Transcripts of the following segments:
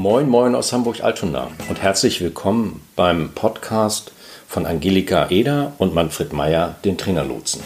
Moin, moin aus Hamburg-Altona und herzlich willkommen beim Podcast von Angelika Eder und Manfred Meyer, den Trainerlotsen.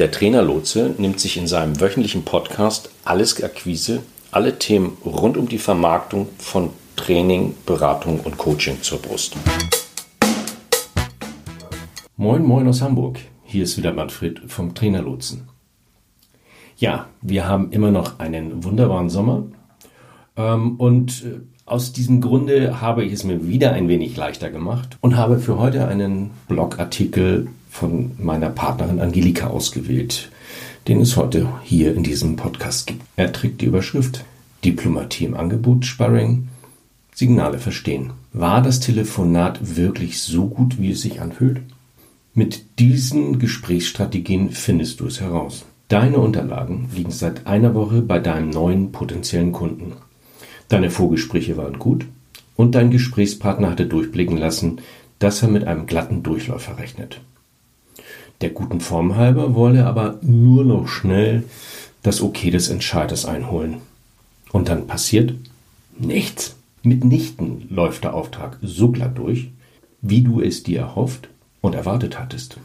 Der Trainerlotse nimmt sich in seinem wöchentlichen Podcast alles Akquise, alle Themen rund um die Vermarktung von Training, Beratung und Coaching zur Brust. Moin, moin aus Hamburg. Hier ist wieder Manfred vom Trainerlotsen. Ja, wir haben immer noch einen wunderbaren Sommer. Ähm, und äh, aus diesem Grunde habe ich es mir wieder ein wenig leichter gemacht und habe für heute einen Blogartikel von meiner Partnerin Angelika ausgewählt, den es heute hier in diesem Podcast gibt. Er trägt die Überschrift Diplomatie im Angebot, Sparring, Signale verstehen. War das Telefonat wirklich so gut, wie es sich anfühlt? Mit diesen Gesprächsstrategien findest du es heraus. Deine Unterlagen liegen seit einer Woche bei deinem neuen potenziellen Kunden. Deine Vorgespräche waren gut und dein Gesprächspartner hatte durchblicken lassen, dass er mit einem glatten Durchläufer rechnet. Der guten Form halber wolle aber nur noch schnell das Okay des Entscheiders einholen. Und dann passiert nichts. Mitnichten läuft der Auftrag so glatt durch, wie du es dir erhofft und erwartet hattest.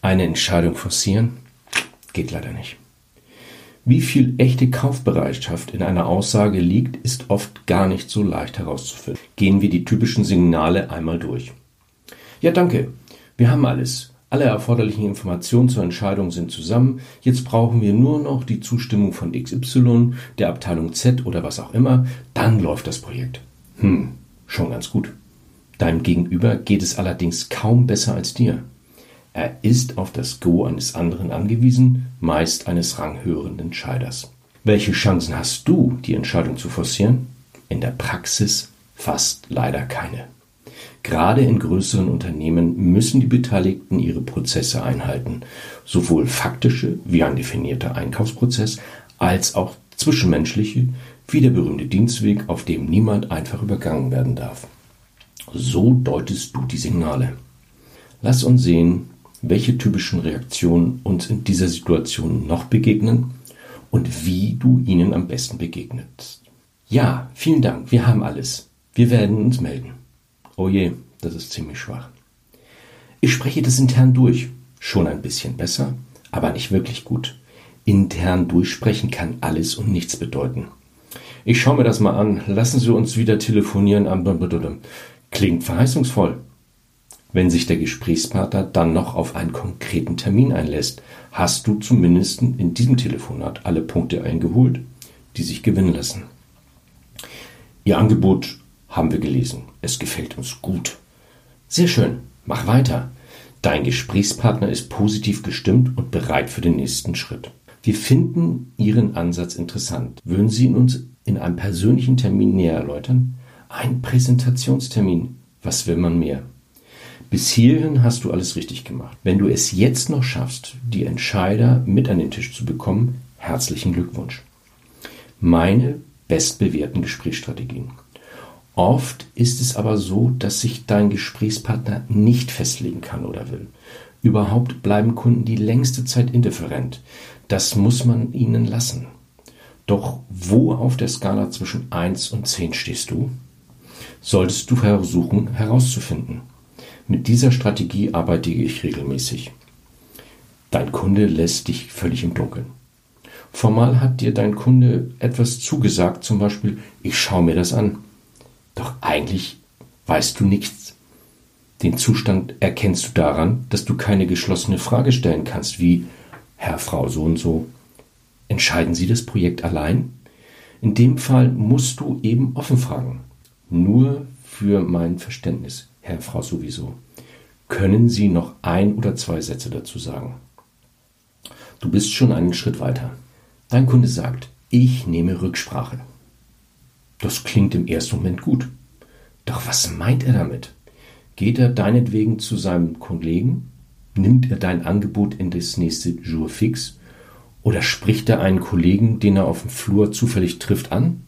Eine Entscheidung forcieren geht leider nicht. Wie viel echte Kaufbereitschaft in einer Aussage liegt, ist oft gar nicht so leicht herauszufinden. Gehen wir die typischen Signale einmal durch. Ja, danke. Wir haben alles. Alle erforderlichen Informationen zur Entscheidung sind zusammen. Jetzt brauchen wir nur noch die Zustimmung von XY, der Abteilung Z oder was auch immer. Dann läuft das Projekt. Hm, schon ganz gut. Deinem Gegenüber geht es allerdings kaum besser als dir. Er ist auf das Go eines anderen angewiesen, meist eines ranghöheren Entscheiders. Welche Chancen hast du, die Entscheidung zu forcieren? In der Praxis fast leider keine. Gerade in größeren Unternehmen müssen die Beteiligten ihre Prozesse einhalten, sowohl faktische wie ein definierter Einkaufsprozess, als auch zwischenmenschliche wie der berühmte Dienstweg, auf dem niemand einfach übergangen werden darf. So deutest du die Signale. Lass uns sehen, welche typischen Reaktionen uns in dieser Situation noch begegnen und wie du ihnen am besten begegnest. Ja, vielen Dank, wir haben alles. Wir werden uns melden. Oh je, das ist ziemlich schwach. Ich spreche das intern durch. Schon ein bisschen besser, aber nicht wirklich gut. Intern durchsprechen kann alles und nichts bedeuten. Ich schaue mir das mal an. Lassen Sie uns wieder telefonieren. Klingt verheißungsvoll. Wenn sich der Gesprächspartner dann noch auf einen konkreten Termin einlässt, hast du zumindest in diesem Telefonat alle Punkte eingeholt, die sich gewinnen lassen. Ihr Angebot haben wir gelesen. Es gefällt uns gut. Sehr schön. Mach weiter. Dein Gesprächspartner ist positiv gestimmt und bereit für den nächsten Schritt. Wir finden Ihren Ansatz interessant. Würden Sie ihn uns in einem persönlichen Termin näher erläutern? Ein Präsentationstermin. Was will man mehr? Bis hierhin hast du alles richtig gemacht. Wenn du es jetzt noch schaffst, die Entscheider mit an den Tisch zu bekommen, herzlichen Glückwunsch. Meine bestbewährten Gesprächsstrategien. Oft ist es aber so, dass sich dein Gesprächspartner nicht festlegen kann oder will. Überhaupt bleiben Kunden die längste Zeit indifferent. Das muss man ihnen lassen. Doch wo auf der Skala zwischen 1 und 10 stehst du? Solltest du versuchen herauszufinden. Mit dieser Strategie arbeite ich regelmäßig. Dein Kunde lässt dich völlig im Dunkeln. Formal hat dir dein Kunde etwas zugesagt, zum Beispiel, ich schaue mir das an. Doch eigentlich weißt du nichts. Den Zustand erkennst du daran, dass du keine geschlossene Frage stellen kannst, wie Herr, Frau, so und so. Entscheiden Sie das Projekt allein? In dem Fall musst du eben offen fragen. Nur für mein Verständnis. Herr, Frau sowieso. Können Sie noch ein oder zwei Sätze dazu sagen? Du bist schon einen Schritt weiter. Dein Kunde sagt, ich nehme Rücksprache. Das klingt im ersten Moment gut. Doch was meint er damit? Geht er deinetwegen zu seinem Kollegen? Nimmt er dein Angebot in das nächste Jour fix? Oder spricht er einen Kollegen, den er auf dem Flur zufällig trifft, an?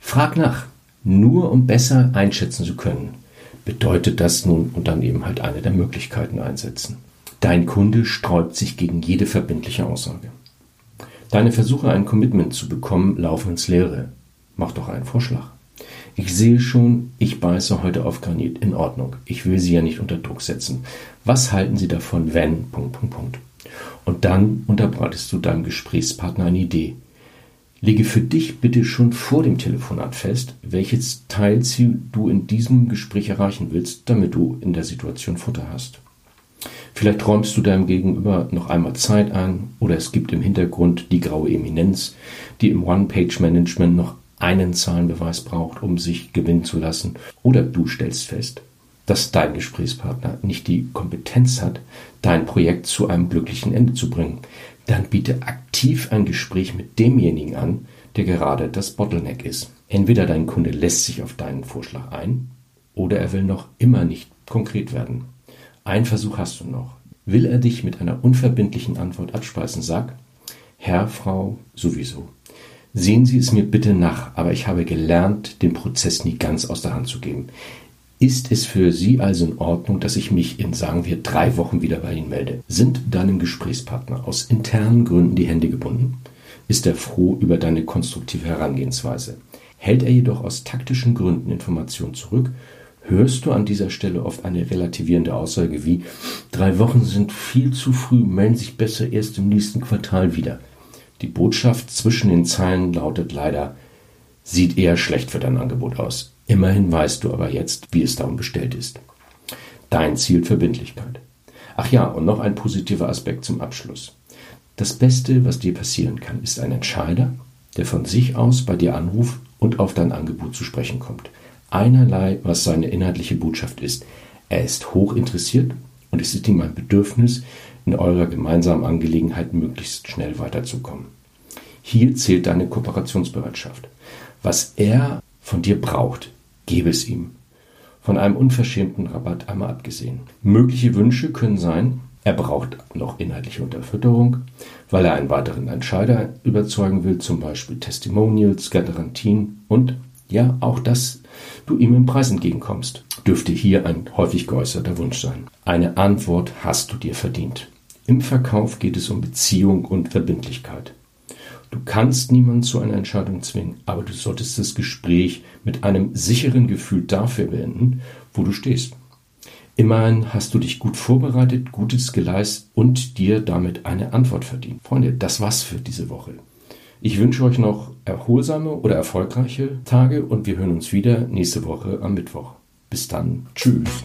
Frag nach, nur um besser einschätzen zu können, bedeutet das nun und dann eben halt eine der Möglichkeiten einsetzen. Dein Kunde sträubt sich gegen jede verbindliche Aussage. Deine Versuche, ein Commitment zu bekommen, laufen ins Leere. Mach doch einen Vorschlag. Ich sehe schon, ich beiße heute auf Granit. In Ordnung. Ich will Sie ja nicht unter Druck setzen. Was halten Sie davon, wenn? Punkt, Punkt, Punkt. Und dann unterbreitest du deinem Gesprächspartner eine Idee. Lege für dich bitte schon vor dem Telefonat fest, welches Teilziel du in diesem Gespräch erreichen willst, damit du in der Situation Futter hast. Vielleicht räumst du deinem Gegenüber noch einmal Zeit ein oder es gibt im Hintergrund die graue Eminenz, die im One-Page-Management noch einen Zahlenbeweis braucht, um sich gewinnen zu lassen. Oder du stellst fest, dass dein Gesprächspartner nicht die Kompetenz hat, dein Projekt zu einem glücklichen Ende zu bringen. Dann biete aktiv ein Gespräch mit demjenigen an, der gerade das Bottleneck ist. Entweder dein Kunde lässt sich auf deinen Vorschlag ein oder er will noch immer nicht konkret werden. Ein Versuch hast du noch. Will er dich mit einer unverbindlichen Antwort abspeisen, sag, Herr, Frau, sowieso. Sehen Sie es mir bitte nach, aber ich habe gelernt, den Prozess nie ganz aus der Hand zu geben. Ist es für Sie also in Ordnung, dass ich mich in, sagen wir, drei Wochen wieder bei Ihnen melde? Sind deinem Gesprächspartner aus internen Gründen die Hände gebunden? Ist er froh über deine konstruktive Herangehensweise? Hält er jedoch aus taktischen Gründen Informationen zurück, hörst du an dieser Stelle oft eine relativierende Aussage wie drei Wochen sind viel zu früh, melden sich besser erst im nächsten Quartal wieder. Die Botschaft zwischen den Zeilen lautet leider sieht eher schlecht für dein Angebot aus. Immerhin weißt du aber jetzt, wie es darum bestellt ist. Dein Ziel Verbindlichkeit. Ach ja, und noch ein positiver Aspekt zum Abschluss. Das Beste, was dir passieren kann, ist ein Entscheider, der von sich aus bei dir anruft und auf dein Angebot zu sprechen kommt einerlei, was seine inhaltliche Botschaft ist. Er ist hoch interessiert und es ist ihm ein Bedürfnis, in eurer gemeinsamen Angelegenheit möglichst schnell weiterzukommen. Hier zählt deine Kooperationsbereitschaft. Was er von dir braucht, gebe es ihm. Von einem unverschämten Rabatt einmal abgesehen. Mögliche Wünsche können sein, er braucht noch inhaltliche Unterfütterung, weil er einen weiteren Entscheider überzeugen will, zum Beispiel Testimonials, Garantien und ja, auch dass du ihm im Preis entgegenkommst, dürfte hier ein häufig geäußerter Wunsch sein. Eine Antwort hast du dir verdient. Im Verkauf geht es um Beziehung und Verbindlichkeit. Du kannst niemanden zu einer Entscheidung zwingen, aber du solltest das Gespräch mit einem sicheren Gefühl dafür beenden, wo du stehst. Immerhin hast du dich gut vorbereitet, Gutes geleistet und dir damit eine Antwort verdient. Freunde, das war's für diese Woche. Ich wünsche euch noch erholsame oder erfolgreiche Tage und wir hören uns wieder nächste Woche am Mittwoch. Bis dann. Tschüss.